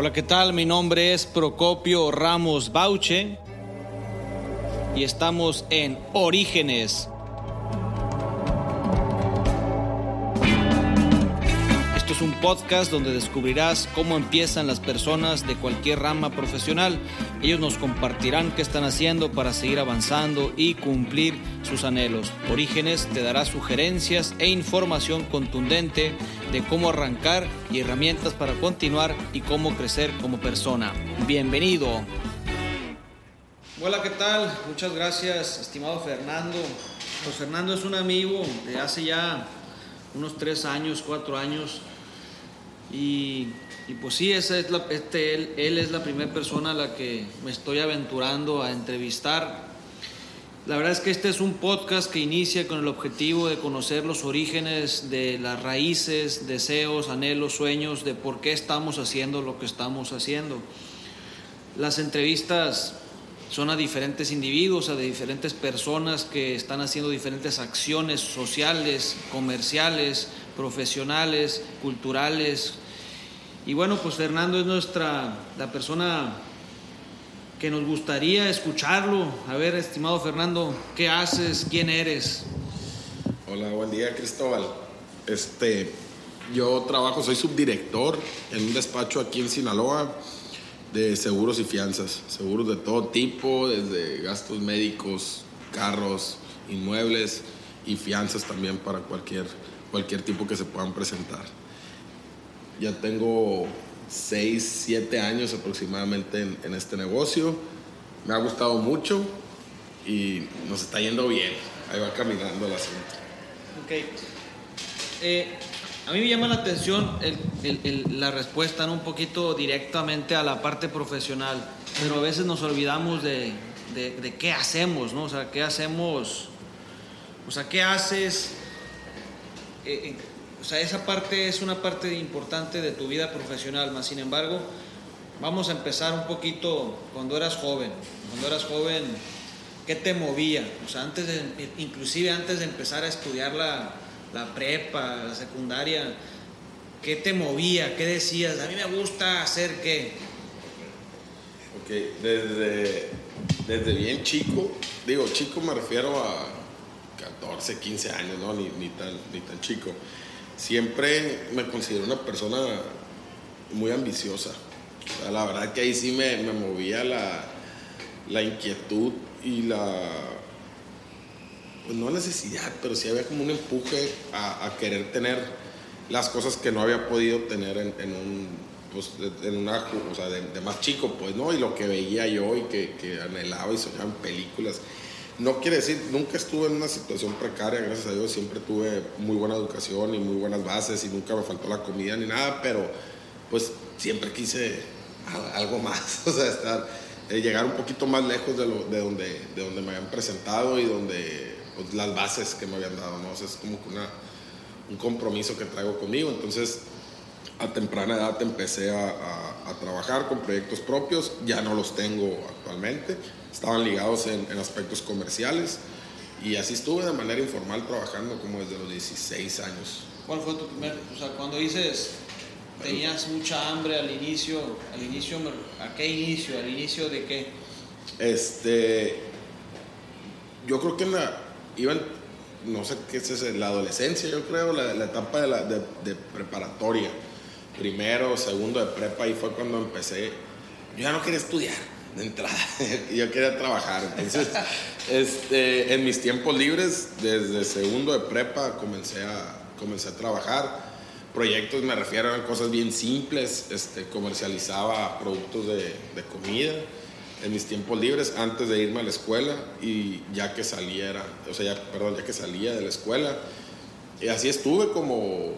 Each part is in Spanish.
Hola, ¿qué tal? Mi nombre es Procopio Ramos Bauche y estamos en Orígenes. Podcast donde descubrirás cómo empiezan las personas de cualquier rama profesional. Ellos nos compartirán qué están haciendo para seguir avanzando y cumplir sus anhelos. Orígenes te dará sugerencias e información contundente de cómo arrancar y herramientas para continuar y cómo crecer como persona. Bienvenido. Hola, ¿qué tal? Muchas gracias, estimado Fernando. Pues Fernando es un amigo de hace ya unos tres años, cuatro años. Y, y pues sí, esa es la, este, él, él es la primera persona a la que me estoy aventurando a entrevistar. La verdad es que este es un podcast que inicia con el objetivo de conocer los orígenes de las raíces, deseos, anhelos, sueños, de por qué estamos haciendo lo que estamos haciendo. Las entrevistas son a diferentes individuos, a diferentes personas que están haciendo diferentes acciones sociales, comerciales, profesionales, culturales. Y bueno, pues Fernando es nuestra la persona que nos gustaría escucharlo. A ver, estimado Fernando, ¿qué haces? ¿Quién eres? Hola, buen día, Cristóbal. Este, yo trabajo, soy subdirector en un despacho aquí en Sinaloa de seguros y fianzas, seguros de todo tipo, desde gastos médicos, carros, inmuebles y fianzas también para cualquier, cualquier tipo que se puedan presentar. Ya tengo 6, 7 años aproximadamente en, en este negocio. Me ha gustado mucho y nos está yendo bien. Ahí va caminando el asunto. Ok. Eh, a mí me llama la atención el, el, el, la respuesta, ¿no? un poquito directamente a la parte profesional, pero a veces nos olvidamos de, de, de, qué hacemos, ¿no? O sea, qué hacemos, o sea, qué haces. Eh, o sea, esa parte es una parte importante de tu vida profesional, más sin embargo, vamos a empezar un poquito cuando eras joven. Cuando eras joven, ¿qué te movía? O sea, antes de, inclusive antes de empezar a estudiar la, la prepa, la secundaria, ¿qué te movía? ¿Qué decías? A mí me gusta hacer qué. Ok, desde, desde bien chico, digo, chico me refiero a 14, 15 años, ¿no? Ni, ni, tan, ni tan chico. Siempre me considero una persona muy ambiciosa. O sea, la verdad que ahí sí me, me movía la, la inquietud y la pues no necesidad, pero sí había como un empuje a, a querer tener las cosas que no había podido tener en, en un, pues, en una, o sea, de, de, más chico, pues, ¿no? Y lo que veía yo y que, que anhelaba y soñaba en películas. No quiere decir, nunca estuve en una situación precaria, gracias a Dios, siempre tuve muy buena educación y muy buenas bases y nunca me faltó la comida ni nada, pero pues siempre quise algo más, o sea, estar, eh, llegar un poquito más lejos de, lo, de, donde, de donde me habían presentado y donde pues, las bases que me habían dado, ¿no? O sea, es como que una, un compromiso que traigo conmigo. Entonces, a temprana edad empecé a, a, a, trabajar con proyectos propios, ya no los tengo actualmente, estaban ligados en, en, aspectos comerciales y así estuve de manera informal trabajando como desde los 16 años. ¿Cuál fue tu primer, o sea, cuando dices tenías mucha hambre al inicio, al inicio, ¿a qué inicio? ¿Al inicio de qué? Este, yo creo que en la, iban, no sé qué es ese, la adolescencia, yo creo, la, la etapa de, la, de, de, preparatoria. Primero, segundo de prepa, y fue cuando empecé. Yo ya no quería estudiar de entrada, yo quería trabajar. Entonces, este, en mis tiempos libres, desde segundo de prepa, comencé a, comencé a trabajar. Proyectos me refiero a cosas bien simples, este, comercializaba productos de, de comida en mis tiempos libres antes de irme a la escuela y ya que saliera, o sea, ya, perdón, ya que salía de la escuela. Y así estuve como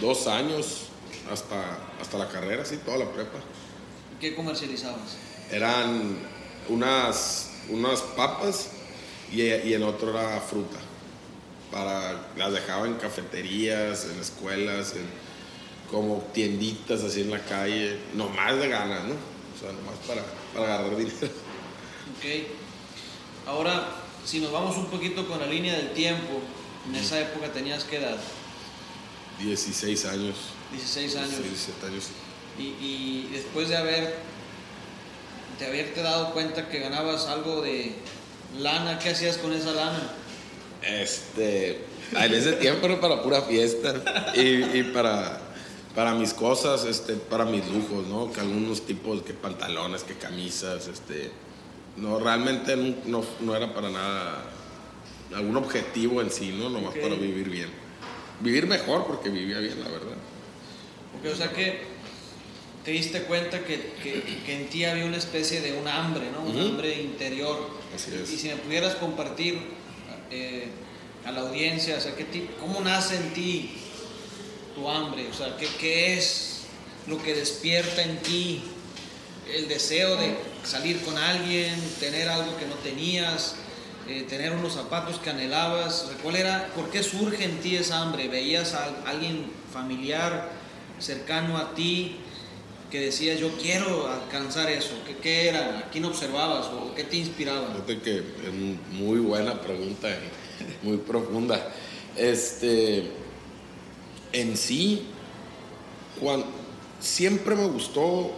dos años hasta, hasta la carrera, sí, toda la prepa. ¿Qué comercializabas? Eran unas, unas papas y, y en otro era fruta. Para, las dejaba en cafeterías, en escuelas, en, como tienditas así en la calle, nomás de ganas, ¿no? O sea, nomás para, para agarrar dinero. Ok. Ahora, si nos vamos un poquito con la línea del tiempo, en esa época tenías qué edad? 16 años. 16 años. 17 años. Y, y después de haber, de haberte dado cuenta que ganabas algo de lana, ¿qué hacías con esa lana? Este, en ese tiempo era para pura fiesta y, y para, para mis cosas, este, para mis lujos, ¿no? Que algunos tipos, que pantalones, que camisas, este, no, realmente no, no, no era para nada algún objetivo en sí, ¿no? Nomás Ok. para vivir bien. Vivir mejor porque vivía bien, la verdad. Porque, o sea que te diste cuenta que, que, que en ti había una especie de un hambre, ¿no? Un hambre interior. Así es. Y si me pudieras compartir eh, a la audiencia, o sea, ¿qué ti- ¿cómo nace en ti tu hambre? O sea, ¿qué, ¿qué es lo que despierta en ti el deseo de salir con alguien, tener algo que no tenías, eh, tener unos zapatos que anhelabas? ¿Cuál era, ¿Por qué surge en ti esa hambre? ¿Veías a alguien familiar cercano a ti que decía yo quiero alcanzar eso? ¿Qué, era? ¿A quién observabas o qué te inspiraba? Fíjate que es muy buena pregunta muy profunda. Este, en sí, cuan- siempre me gustó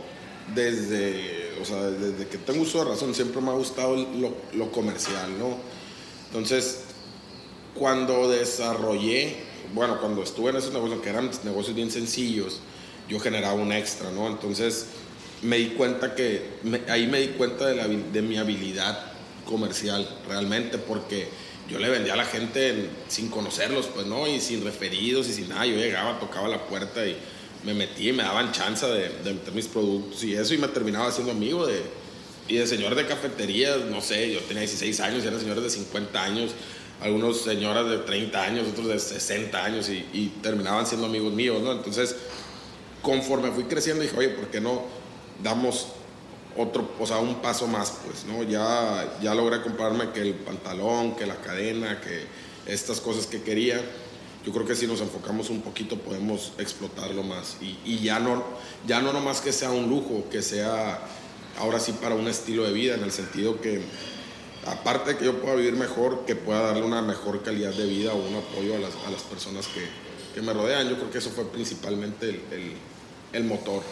desde, o sea, desde que tengo uso de razón, siempre me ha gustado lo, lo comercial, ¿no? Entonces, cuando desarrollé, bueno, cuando estuve en esos negocios, que eran negocios bien sencillos, yo generaba un extra, ¿no? Entonces me di cuenta que, ahí me di cuenta de, la de mi habilidad comercial realmente, porque yo le vendía a la gente en- sin conocerlos, pues, ¿no? Y sin referidos y sin nada, yo llegaba, tocaba la puerta y me metí y me daban chance de, de meter mis productos y eso, y me terminaba haciendo amigo de, y de señores de cafeterías, no sé, yo tenía 16 años y eran señores de 50 años, algunos señoras de 30 años, otros de 60 años y terminaban siendo amigos míos, ¿no? Entonces, conforme fui creciendo dije, oye, ¿por qué no damos otro, o sea, un paso más, pues, ¿no? Ya, ya logré comprarme que el pantalón, que la cadena, que estas cosas que quería. Yo creo que si nos enfocamos un poquito podemos explotarlo más y, y ya no ya no nomás que sea un lujo, que sea ahora sí para un estilo de vida en el sentido que aparte que yo pueda vivir mejor, que pueda darle una mejor calidad de vida o un apoyo a las, a las personas que, que me rodean. Yo creo que eso fue principalmente el- el motor,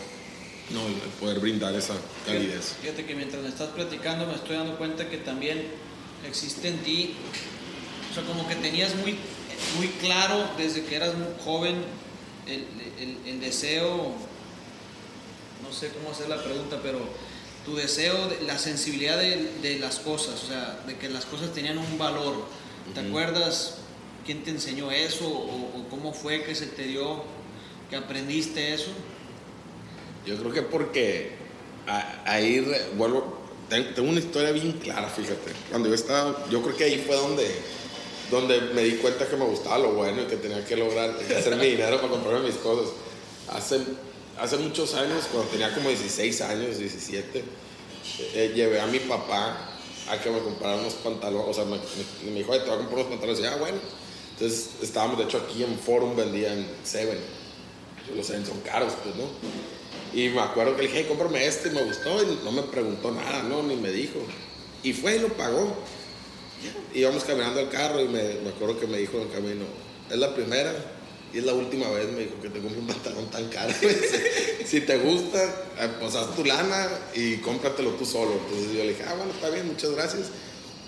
¿no? el, poder brindar esa calidez. Fíjate que mientras me estás platicando me estoy dando cuenta que también existe en ti, o sea, como que tenías muy, muy claro desde que eras muy joven el, el- el deseo, no sé cómo hacer la pregunta, pero tu deseo, de- la sensibilidad de, de las cosas, o sea, de que las cosas tenían un valor. ¿Te acuerdas quién te enseñó eso o, o cómo fue que se te dio, que aprendiste eso? Yo creo que porque ahí vuelvo, ten- tengo una historia bien clara, fíjate. Cuando yo estaba, yo creo que ahí fue donde, donde me di cuenta que me gustaba lo bueno y que tenía que lograr hacer mi dinero para comprarme mis cosas. Hace, hace muchos años, cuando tenía como 16 años, 17, eh, llevé a mi papá a que me comprara unos pantalones, o sea, me, me- dijo, "Oye, te voy a comprar unos pantalones, y ah, bueno. Entonces estábamos, de hecho, aquí en Forum, vendían Seven. Los Seven son caros, pues, ¿no? Y me acuerdo que le dije, hey, cómprame este, y me gustó, y no me preguntó nada, ¿no? Ni me dijo. Y fue y lo pagó. Íbamos caminando al carro y me, me acuerdo que me dijo en el camino, es la primera y es la última vez, me dijo, que te compre un pantalón tan caro. si, si te gusta, eh, pues haz tu lana y cómpratelo tú solo. Entonces yo le dije, ah, bueno, está bien, muchas gracias.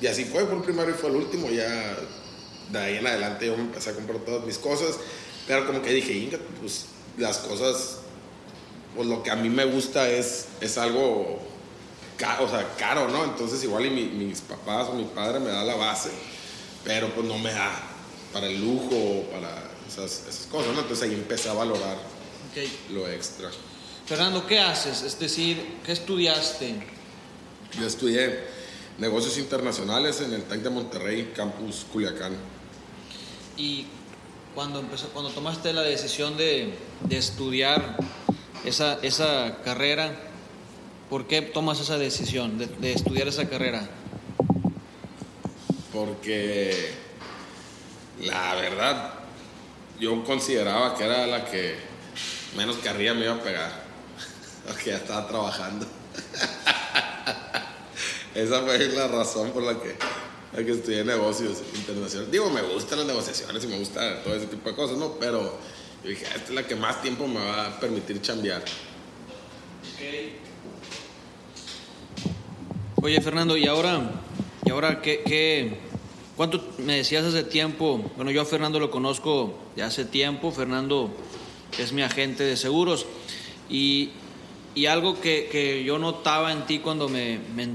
Y así fue, fue el primero y fue el último, ya de ahí en adelante yo me empecé a comprar todas mis cosas, pero como que dije, "Inga, pues las cosas pues lo que a mí me gusta es, es algo caro, o sea, caro, ¿no? Entonces igual y mi- mis papás o mi padre me da la base, pero pues no me da para el lujo o para esas, esas cosas, ¿no? Entonces ahí empecé a valorar lo extra. Fernando, ¿qué haces? Es decir, ¿qué estudiaste? Yo estudié negocios internacionales en el TEC de Monterrey, campus Culiacán. Y cuando, empezó, cuando tomaste la decisión de, de estudiar esa, esa carrera, ¿por qué tomas esa decisión de, de estudiar esa carrera? porque la verdad yo consideraba que era la que menos carrilla me iba a pegar, porque ya estaba trabajando. Esa fue la razón por la que, estudié negocios internacionales. Digo, me gustan las negociaciones y me gusta todo ese tipo de cosas, ¿no? Pero yo dije, esta es la que más tiempo me va a permitir chambear. Oye, Fernando, y ahora, y ahora ¿qué, qué, cuánto me decías hace tiempo? Bueno, yo a Fernando lo conozco de hace tiempo. Fernando es mi agente de seguros. Y, y algo que, que, yo notaba en ti cuando me, me,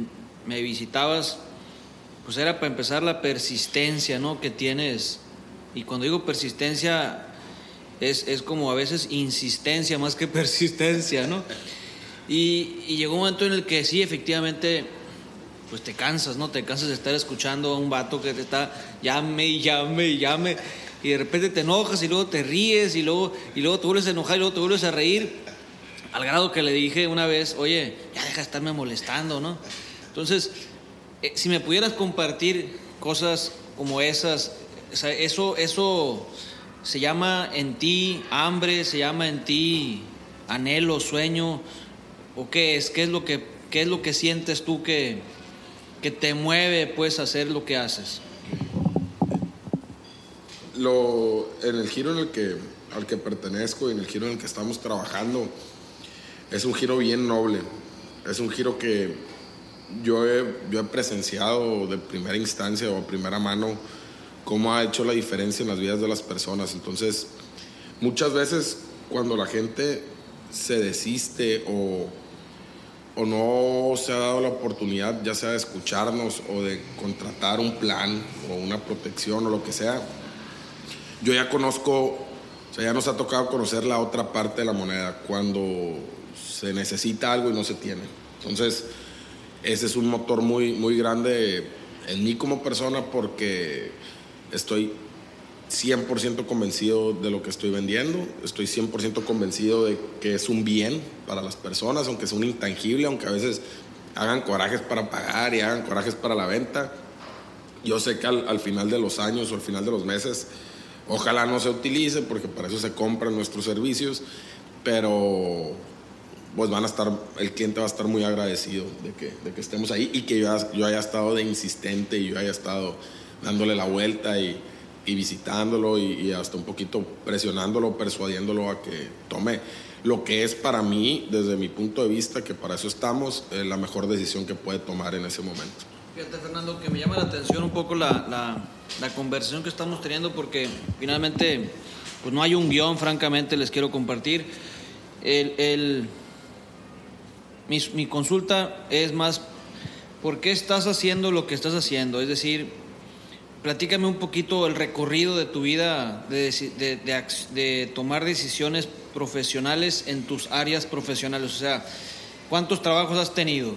me, visitabas, pues era para empezar la persistencia, ¿no? Que tienes. Y cuando digo persistencia, es, es como a veces insistencia más que persistencia, ¿no? Y, y, llegó un momento en el que sí, efectivamente, pues te cansas, ¿no? Te cansas de estar escuchando a un vato que te está llame y llame y llame y de repente te enojas y luego te ríes y luego, y luego te vuelves a enojar y luego te vuelves a reír, al grado que le dije una vez, oye, ya deja de estarme molestando, ¿no? Entonces, eh, si me pudieras compartir cosas como esas, o sea, eso, eso se llama en ti hambre, se llama en ti anhelo, sueño, o qué es, qué es lo que, qué es lo que sientes tú que, que te mueve pues a hacer lo que haces lo, en el giro en que, al que pertenezco y en el giro en el que estamos trabajando, es un giro bien noble. Es un giro que yo he, yo he presenciado de primera instancia o primera mano cómo ha hecho la diferencia en las vidas de las personas. Entonces, muchas veces cuando la gente se desiste o, o no se ha dado la oportunidad, ya sea de escucharnos o de contratar un plan o una protección o lo que sea, yo ya conozco, o sea, ya nos ha tocado conocer la otra parte de la moneda, cuando se necesita algo y no se tiene. Entonces, ese es un motor muy, muy grande en mí como persona porque estoy 100% convencido de lo que estoy vendiendo, estoy 100% convencido de que es un bien para las personas, aunque sea un intangible, aunque a veces hagan corajes para pagar y hagan corajes para la venta. Yo sé que al, al final de los años o al final de los meses Ojalá no se utilice porque para eso se compran nuestros servicios, pero pues van a estar, el cliente va a estar muy agradecido de que, de que estemos ahí y que yo, haya estado de insistente y yo haya estado dándole la vuelta y, y visitándolo y, hasta un poquito presionándolo, persuadiéndolo a que tome lo que es para mí, desde mi punto de vista, que para eso estamos, eh, la mejor decisión que puede tomar en ese momento. Fíjate, Fernando, que me llama la atención un poco la, la, la conversación que estamos teniendo porque finalmente pues no hay un guion, francamente, les quiero compartir. El, el, mi, mi consulta es más, ¿por qué estás haciendo lo que estás haciendo? Es decir, platícame un poquito el recorrido de tu vida de, tomar decisiones profesionales en tus áreas profesionales. O sea, ¿cuántos trabajos has tenido?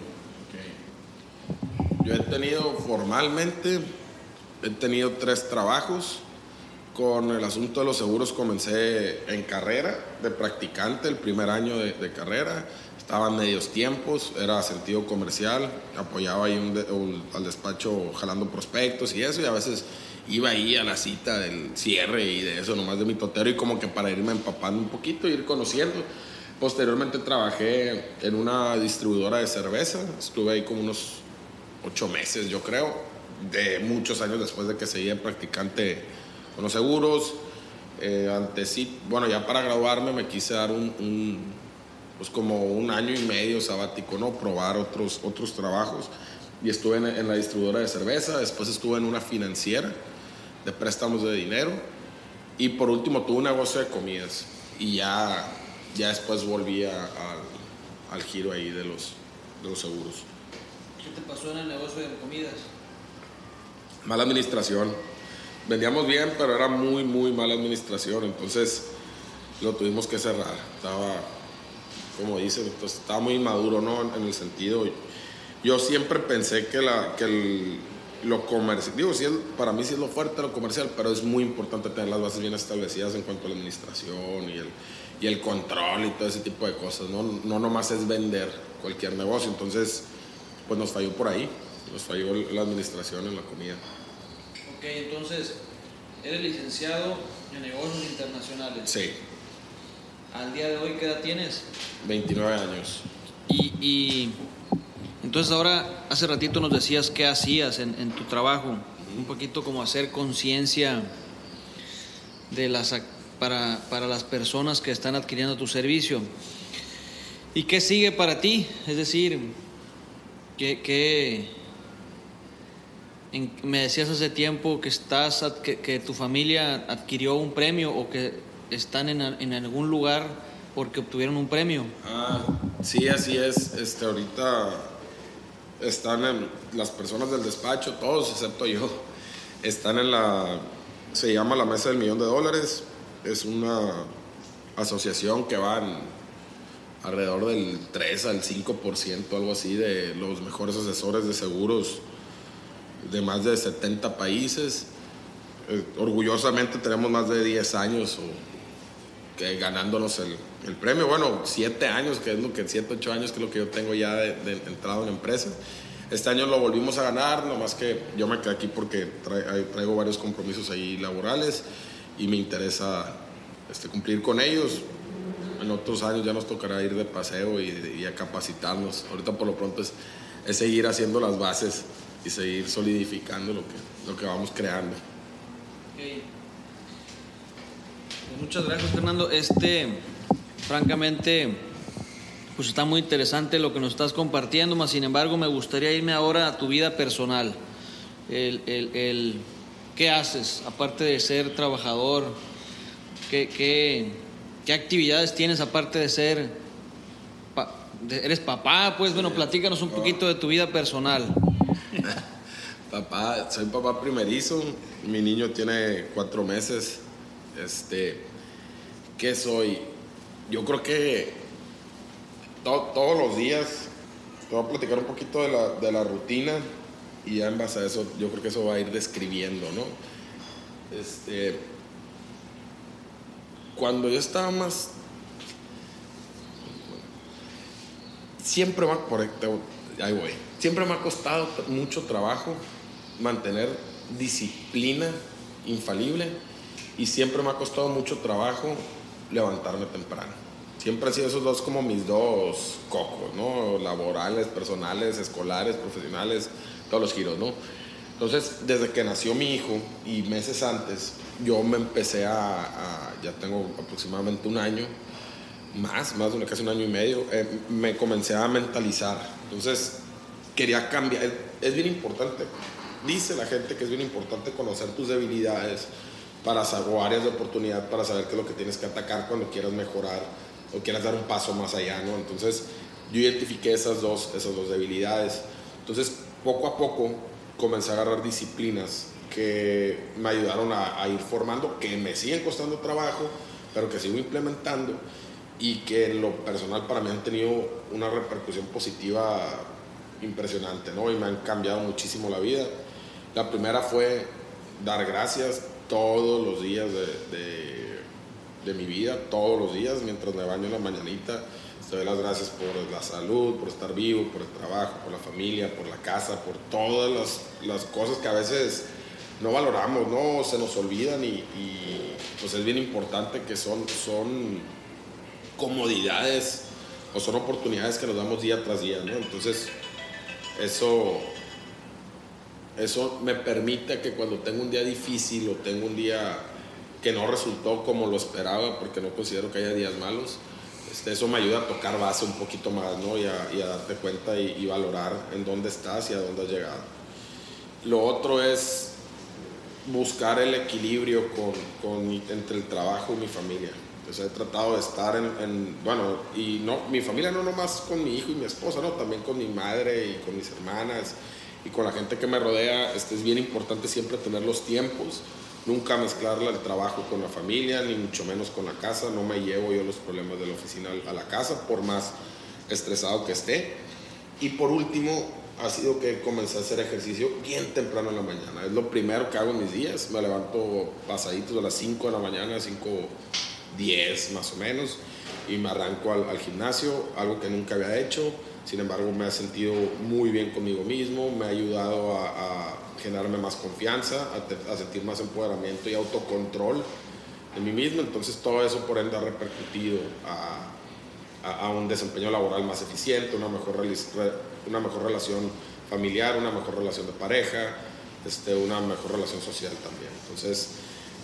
Yo he tenido formalmente, he tenido tres trabajos. Con el asunto de los seguros comencé en carrera, de practicante, el primer año de carrera. Estaba en medios tiempos, era sentido comercial, apoyaba ahí un de, un, al despacho jalando prospectos y eso, y a veces iba ahí a la cita del cierre y de eso, nomás de mi totero, y como que para irme empapando un poquito, ir conociendo. Posteriormente trabajé en una distribuidora de cerveza, estuve ahí como unos ocho meses, yo creo, de muchos años después de que seguía practicante con los seguros. Eh, antes sí, bueno, ya para graduarme me quise dar un, un, pues como un año y medio sabático, ¿no? Probar otros, otros trabajos. Y estuve en, en la distribuidora de cerveza, después estuve en una financiera de préstamos de dinero. Y por último tuve un negocio de comidas. Y ya, ya después volví a, a, al giro ahí de los, de los seguros. ¿Qué te pasó en el negocio de comidas? Mala administración. Vendíamos bien, pero era muy, muy mala administración. Entonces lo tuvimos que cerrar. Estaba, como dicen, entonces, estaba muy maduro, ¿no? En el sentido. Yo siempre pensé que, la, que el, lo comercial, digo, sí, para mí sí es lo fuerte lo comercial, pero es muy importante tener las bases bien establecidas en cuanto a la administración y el, y el control y todo ese tipo de cosas. No, no nomás es vender cualquier negocio. Entonces pues nos falló por ahí, nos falló la administración en la comida. Ok, entonces, eres licenciado en negocios internacionales. Sí. Al día de hoy, ¿qué edad tienes? 29 años. Y, y entonces ahora, hace ratito nos decías qué hacías en, en tu trabajo, un poquito como hacer conciencia de las para, para las personas que están adquiriendo tu servicio. ¿Y qué sigue para ti? Es decir, ¿qué, me decías hace tiempo que, estás, que, tu familia adquirió un premio o que están en, en, algún lugar porque obtuvieron un premio? Ah, sí, así es. Este, ahorita están las personas del despacho, todos excepto yo, están en la, se llama la Mesa del Millón de Dólares. Es una asociación que va en alrededor del 3 al 5%, algo así, de los mejores asesores de seguros de más de 70 países. Eh, orgullosamente tenemos más de 10 años ganándonos el, el, premio. Bueno, 7 años, que es lo que 7, 8 años, que es lo que yo tengo ya de, entrado en la empresa. Este año lo volvimos a ganar, nomás que yo me quedé aquí porque traigo varios compromisos ahí laborales y me interesa este, cumplir con ellos en otros años ya nos tocará ir de paseo y, a capacitarnos. Ahorita por lo pronto es, es, seguir haciendo las bases y seguir solidificando lo que, lo que vamos creando. Pues muchas gracias Fernando. Este, francamente, pues está muy interesante lo que nos estás compartiendo, más sin embargo me gustaría irme ahora a tu vida personal. El, el, ¿Qué haces aparte de ser trabajador? ¿Qué, qué, ¿Qué actividades tienes aparte de ser... eres papá? Pues bueno, platícanos un poquito de tu vida personal. papá, soy papá primerizo. Mi niño tiene cuatro meses. Este, ¿qué soy? Yo creo que todos los días te voy a platicar un poquito de la, de la rutina y ya en base a eso yo creo que eso va a ir describiendo, ¿no? Este, cuando yo estaba más... Siempre me, siempre me ha costado mucho trabajo mantener disciplina infalible y siempre me ha costado mucho trabajo levantarme temprano. Siempre han sido esos dos como mis dos cocos, ¿no? Laborales, personales, escolares, profesionales, todos los giros, ¿no? Entonces, desde que nació mi hijo y meses antes, yo me empecé a, ya tengo aproximadamente un año, más, más de casi un año y medio, eh, me comencé a mentalizar. Entonces, quería cambiar. Es bien importante, dice la gente que es bien importante conocer tus debilidades para o áreas de oportunidad para saber qué es lo que tienes que atacar cuando quieras mejorar o quieras dar un paso más allá, ¿no? Entonces, yo identifiqué esas dos, esas dos debilidades. Entonces, poco a poco comencé a agarrar disciplinas que me ayudaron a, ir formando, que me siguen costando trabajo, pero que sigo implementando y que en lo personal para mí han tenido una repercusión positiva impresionante, ¿no? Y me han cambiado muchísimo la vida. La primera fue dar gracias todos los días de, de, mi vida, todos los días, mientras me baño en la mañanita te doy las gracias por la salud, por estar vivo, por el trabajo, por la familia, por la casa, por todas las, las cosas que a veces no valoramos, no se nos olvidan y, pues es bien importante que son, son comodidades o son oportunidades que nos damos día tras día, ¿no? Entonces, eso, eso me permite que cuando tengo un día difícil o tengo un día que no resultó como lo esperaba, porque no considero que haya días malos, este, eso me ayuda a tocar base un poquito más, ¿no? Y a, darte cuenta y, valorar en dónde estás y a dónde has llegado. Lo otro es buscar el equilibrio con, entre el trabajo y mi familia. Entonces he tratado de estar en, bueno, y no, mi familia no nomás con mi hijo y mi esposa, no, también con mi madre y con mis hermanas y con la gente que me rodea. Este, es bien importante siempre tener los tiempos Nunca mezclar el trabajo con la familia, ni mucho menos con la casa. No me llevo yo los problemas de la oficina a la casa, por más estresado que esté. Y por último, ha sido que comencé a hacer ejercicio bien temprano en la mañana. Es lo primero que hago en mis días. Me levanto pasaditos a las 5 de la mañana, 5, 10 más o menos, y me arranco al, gimnasio, algo que nunca había hecho. Sin embargo, me ha sentido muy bien conmigo mismo, me ha ayudado a generarme más confianza, a, sentir más empoderamiento y autocontrol en mí mismo. Entonces todo eso por ende ha repercutido a, a, un desempeño laboral más eficiente, una mejor, una mejor relación familiar, una mejor relación de pareja, este, una mejor relación social también. Entonces,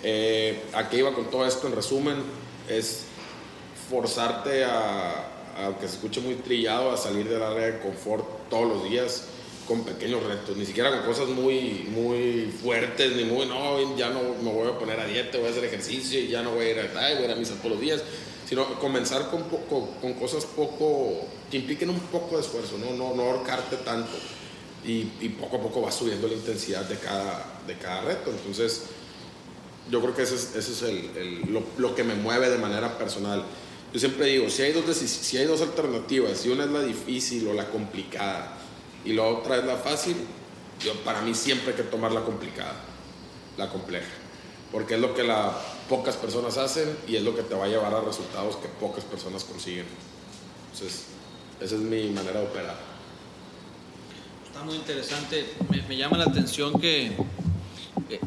eh, ¿a qué iba con todo esto? En resumen, es forzarte a, aunque se escuche muy trillado, a salir del área de confort todos los días con pequeños retos, ni siquiera con cosas muy, muy fuertes, ni muy, no, ya no me voy a poner a dieta, voy a hacer ejercicio y ya no voy a ir a, voy a, ir a misa todos los días, sino comenzar con, con, con, cosas poco, que impliquen un poco de esfuerzo, no, no, no ahorcarte tanto. Y, y, poco a poco va subiendo la intensidad de cada, de cada reto. Entonces, yo creo que ese es, ese es el, el, lo, lo, que me mueve de manera personal. Yo siempre digo, si hay, dos, si hay dos alternativas, si una es la difícil o la complicada y la otra es la fácil, para mí siempre hay que tomar la complicada, la compleja, porque es lo que la, pocas personas hacen y es lo que te va a llevar a resultados que pocas personas consiguen. Entonces, esa es mi manera de operar. Está muy interesante, me, llama la atención que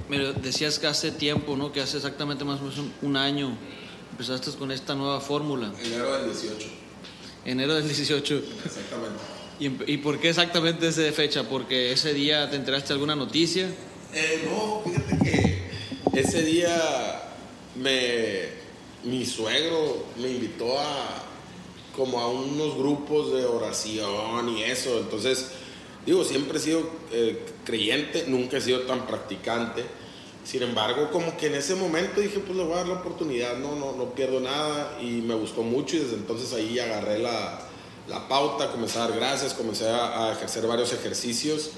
me decías que hace tiempo, ¿no? Que hace exactamente más o menos un año empezaste con esta nueva fórmula. Enero del 18. Enero del 18. Exactamente. ¿Y, ¿Y, por qué exactamente esa fecha? ¿Porque ese día te enteraste de alguna noticia? Eh, no, fíjate que ese día me, mi suegro me invitó a como a unos grupos de oración y eso. Entonces, digo, siempre he sido eh, creyente, nunca he sido tan practicante. Sin embargo, como que en ese momento dije, pues le voy a dar la oportunidad, no, no, no pierdo nada y me gustó mucho y desde entonces ahí agarré la, la pauta, comencé a dar gracias, comencé a, a, ejercer varios ejercicios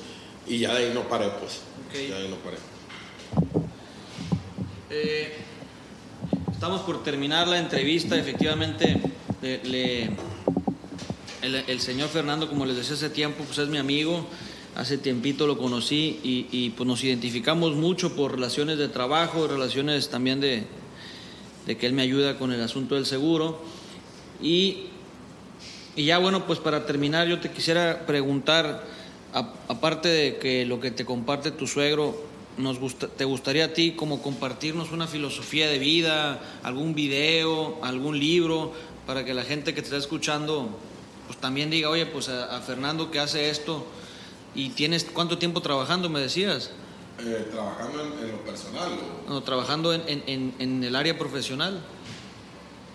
y ya de ahí no paré, pues. Okay. Ya de ahí no paré. Eh, estamos por terminar la entrevista, efectivamente, le, le, el, el señor Fernando, como les decía hace tiempo, pues es mi amigo hace tiempito lo conocí y, pues nos identificamos mucho por relaciones de trabajo, relaciones también de, que él me ayuda con el asunto del seguro. Y, y ya bueno, pues para terminar yo te quisiera preguntar, aparte de que lo que te comparte tu suegro, nos gusta, ¿te gustaría a ti como compartirnos una filosofía de vida, algún video, algún libro, para que la gente que te está escuchando pues también diga, oye, pues a, a Fernando que hace esto, ¿Y tienes cuánto tiempo trabajando, me decías? Eh, ¿Trabajando en, en, lo personal? O... No, trabajando en, en, en, el área profesional.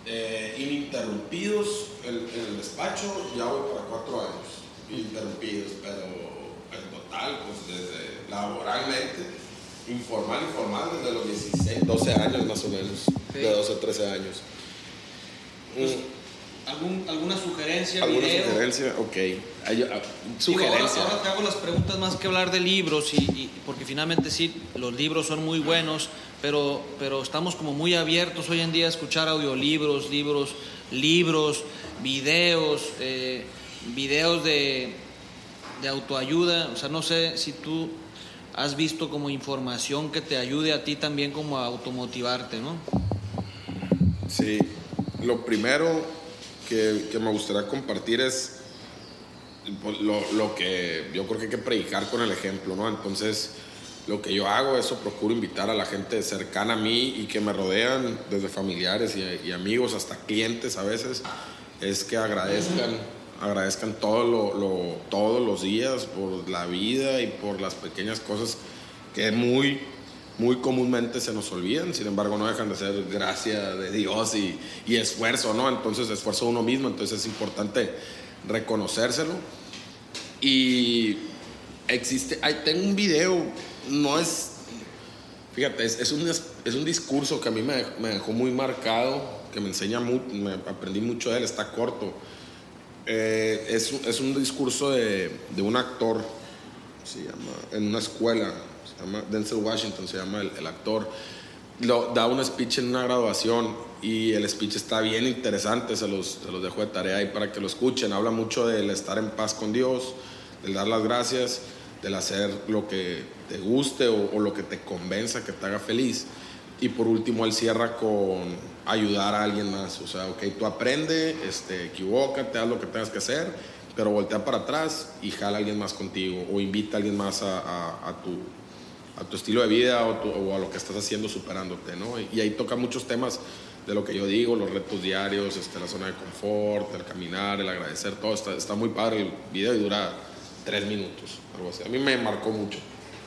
Eh, ininterrumpidos en, el despacho, ya voy para cuatro años. Ininterrumpidos, pero en total, pues desde laboralmente, informal, informal, desde los 16, 12 años más o menos. Sí. De 12 a 13 años. Pues, ¿Algún, ¿Alguna sugerencia? ¿Alguna video? sugerencia? Ok. Uh, sugerencia. Digo, ahora, ahora, te hago las preguntas más que hablar de libros, y, y, porque finalmente sí, los libros son muy buenos, pero, pero estamos como muy abiertos hoy en día a escuchar audiolibros, libros, libros, videos, eh, videos de, de autoayuda. O sea, no sé si tú has visto como información que te ayude a ti también como a automotivarte, ¿no? Sí. Lo primero que, que, me gustaría compartir es lo, lo, que yo creo que hay que predicar con el ejemplo, ¿no? Entonces, lo que yo hago, eso procuro invitar a la gente cercana a mí y que me rodean, desde familiares y, y amigos hasta clientes a veces, es que agradezcan, agradezcan todo lo, lo, todos los días por la vida y por las pequeñas cosas que muy muy comúnmente se nos olvidan, sin embargo no dejan de ser gracia de Dios y, y esfuerzo, ¿no? Entonces esfuerzo uno mismo, entonces es importante reconocérselo. Y existe, hay, tengo un video, no es, fíjate, es, un, es un discurso que a mí me, me, dejó muy marcado, que me enseña mucho, me aprendí mucho de él, está corto. Eh, es, es un discurso de, de un actor, se llama, en una escuela, Denzel Washington, se llama el, actor. Lo, da un speech en una graduación y el speech está bien interesante, se los, se dejo de tarea ahí para que lo escuchen. Habla mucho del estar en paz con Dios, del dar las gracias, del hacer lo que te guste o, lo que te convenza, que te haga feliz. Y por último, él cierra con ayudar a alguien más. O sea, ok, tú aprende, este, equivócate, haz lo que tengas que hacer, pero voltea para atrás y jala a alguien más contigo o invita a alguien más a tu, a tu estilo de vida o, tu, o, a lo que estás haciendo superándote, ¿no? Y, y, ahí toca muchos temas de lo que yo digo, los retos diarios, este, la zona de confort, el caminar, el agradecer, todo. Está, está muy padre el video y dura tres minutos, algo así. A mí me marcó mucho.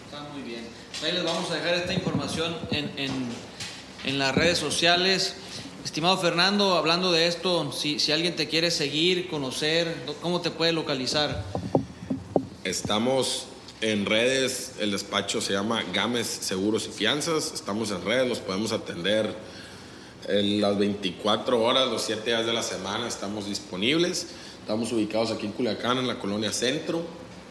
Está muy bien. Ahí les vamos a dejar esta información en, en, en las redes sociales. Estimado Fernando, hablando de esto, si, si alguien te quiere seguir, conocer, ¿cómo te puede localizar? Estamos en redes, el despacho se llama Games Seguros y Fianzas, estamos en redes, los podemos atender en las 24 horas, los 7 días de la semana estamos disponibles. Estamos ubicados aquí en Culiacán, en la colonia Centro,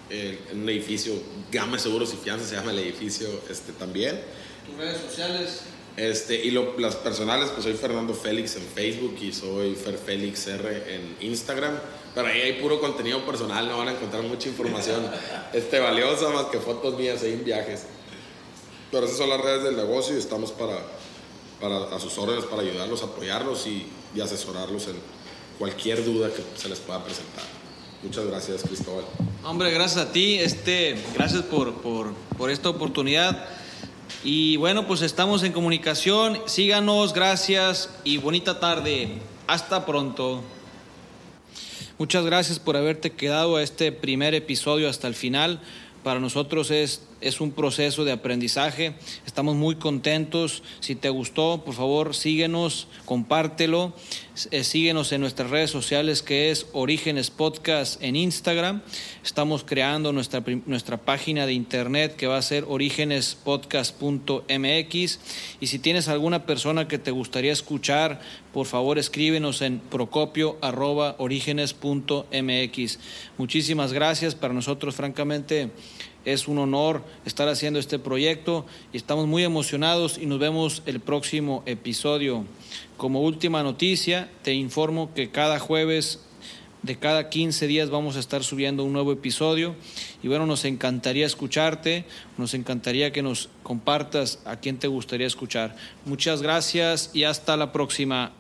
en un edificio Games Seguros y Fianzas, se llama el edificio este, también. ¿Tus redes sociales? Este, y las personales, pues soy Fernando Félix en Facebook y soy Fer Félix R en Instagram. Pero ahí hay puro contenido personal, no van a encontrar mucha información este, valiosa más que fotos mías ahí en viajes. Pero esas son las redes del negocio y estamos para, para a sus órdenes para ayudarlos, apoyarlos y, y asesorarlos en cualquier duda que se les pueda presentar. Muchas gracias, Cristóbal. Hombre, gracias a ti. Este, gracias por, por, por esta oportunidad. Y bueno, pues estamos en comunicación. Síganos, gracias y bonita tarde. Hasta pronto. Muchas gracias por haberte quedado a este primer episodio hasta el final. Para nosotros es es un proceso de aprendizaje. Estamos muy contentos. Si te gustó, por favor, síguenos, compártelo. Eh, síguenos en nuestras redes sociales que es Orígenes Podcast en Instagram. Estamos creando nuestra, nuestra página de internet que va a ser orígenespodcast.mx. Y si tienes alguna persona que te gustaría escuchar, por favor escríbenos en procopio.orígenes.mx. Muchísimas gracias. Para nosotros, francamente, es un honor estar haciendo este proyecto y estamos muy emocionados y nos vemos el próximo episodio. Como última noticia, te informo que cada jueves de cada 15 días vamos a estar subiendo un nuevo episodio y bueno, nos encantaría escucharte, nos encantaría que nos compartas a quién te gustaría escuchar. Muchas gracias y hasta la próxima.